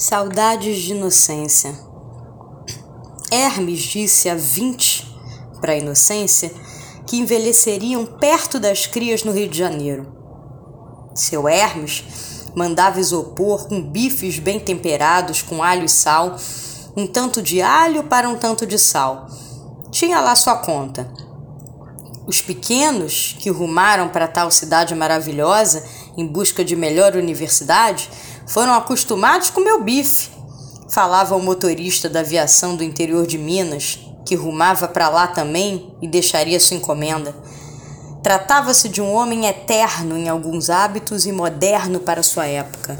Saudades de inocência. Hermes disse a vinte para a inocência que envelheceriam perto das crias no Rio de Janeiro. Seu Hermes mandava isopor com bifes bem temperados com alho e sal, um tanto de alho para um tanto de sal. Tinha lá sua conta. Os pequenos que rumaram para tal cidade maravilhosa em busca de melhor universidade foram acostumados com meu bife, falava o motorista da aviação do interior de Minas, que rumava para lá também e deixaria sua encomenda. Tratava-se de um homem eterno em alguns hábitos e moderno para sua época.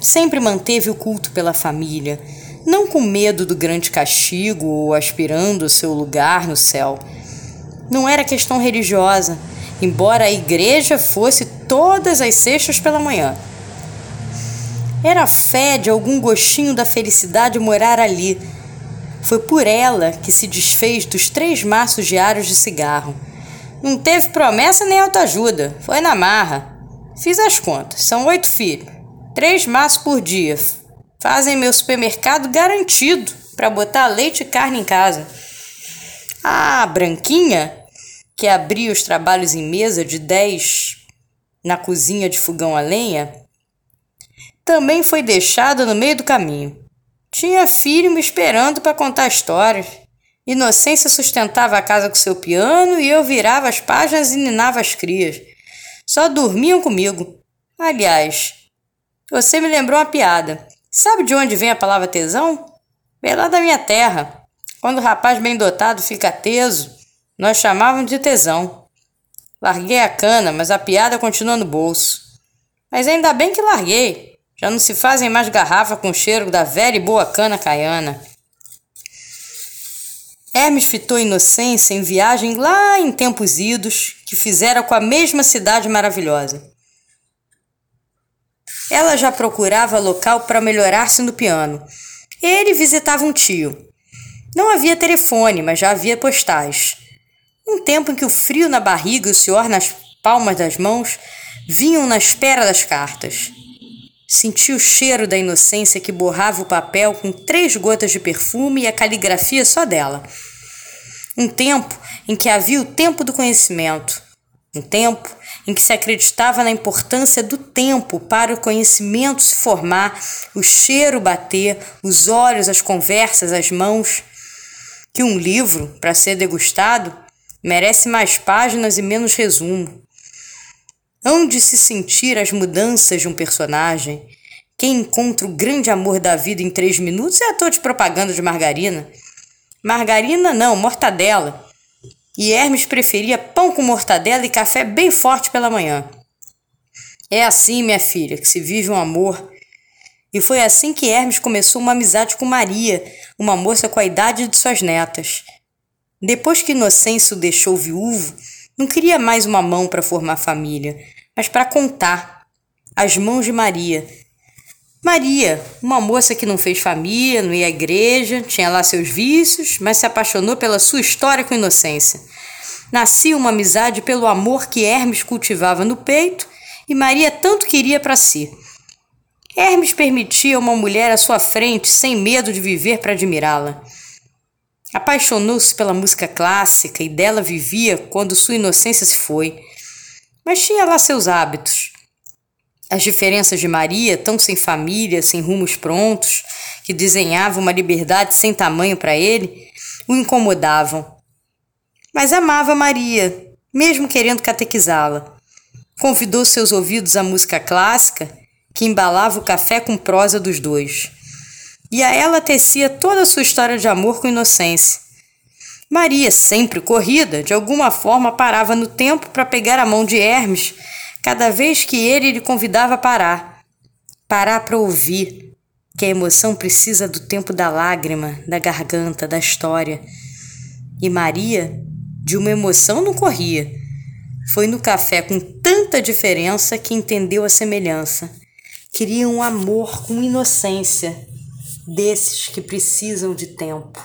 Sempre manteve o culto pela família, não com medo do grande castigo ou aspirando o seu lugar no céu. Não era questão religiosa, embora a igreja fosse todas as sextas pela manhã. Era fé de algum gostinho da felicidade morar ali. Foi por ela que se desfez dos três maços diários de cigarro. Não teve promessa nem autoajuda, foi na marra. Fiz as contas, são oito filhos, três maços por dia. Fazem meu supermercado garantido para botar leite e carne em casa. A Branquinha, que abria os trabalhos em mesa de dez na cozinha de fogão a lenha, também foi deixada no meio do caminho. Tinha filho me esperando para contar histórias. Inocência sustentava a casa com seu piano e eu virava as páginas e ninava as crias. Só dormiam comigo. Aliás, você me lembrou uma piada. Sabe de onde vem a palavra tesão? Vem lá da minha terra. Quando o rapaz bem dotado fica teso, nós chamávamos de tesão. Larguei a cana, mas a piada continua no bolso. Mas ainda bem que larguei. Já não se fazem mais garrafa com cheiro da velha e boa cana caiana. Hermes fitou Inocência em viagem lá em tempos idos que fizera com a mesma cidade maravilhosa. Ela já procurava local para melhorar-se no piano. Ele visitava um tio. Não havia telefone, mas já havia postais. Um tempo em que o frio na barriga e o suor nas palmas das mãos vinham na espera das cartas. Senti o cheiro da inocência que borrava o papel com três gotas de perfume e a caligrafia só dela. Um tempo em que havia o tempo do conhecimento. Um tempo em que se acreditava na importância do tempo para o conhecimento se formar, o cheiro bater, os olhos, as conversas, as mãos. Que um livro, para ser degustado, merece mais páginas e menos resumo. Hão de se sentir as mudanças de um personagem. Quem encontra o grande amor da vida em três minutos é ator de propaganda de margarina. Margarina não, mortadela. E Hermes preferia pão com mortadela e café bem forte pela manhã. É assim, minha filha, que se vive um amor. E foi assim que Hermes começou uma amizade com Maria, uma moça com a idade de suas netas. Depois que Inocêncio deixou viúvo, não queria mais uma mão para formar família, mas para contar. As mãos de Maria. Maria, uma moça que não fez família, não ia à igreja, tinha lá seus vícios, mas se apaixonou pela sua história com inocência. Nascia uma amizade pelo amor que Hermes cultivava no peito e Maria tanto queria para si. Hermes permitia uma mulher à sua frente sem medo de viver para admirá-la. Apaixonou-se pela música clássica e dela vivia quando sua inocência se foi. Mas tinha lá seus hábitos. As diferenças de Maria, tão sem família, sem rumos prontos, que desenhava uma liberdade sem tamanho para ele, o incomodavam. Mas amava Maria, mesmo querendo catequizá-la. Convidou seus ouvidos à música clássica, que embalava o café com prosa dos dois e a ela tecia toda a sua história de amor com inocência. Maria, sempre corrida, de alguma forma parava no tempo para pegar a mão de Hermes cada vez que ele lhe convidava a parar. Parar para ouvir, que a emoção precisa do tempo da lágrima, da garganta, da história. E Maria, de uma emoção, não corria. Foi no café com tanta diferença que entendeu a semelhança. Queria um amor com inocência desses que precisam de tempo.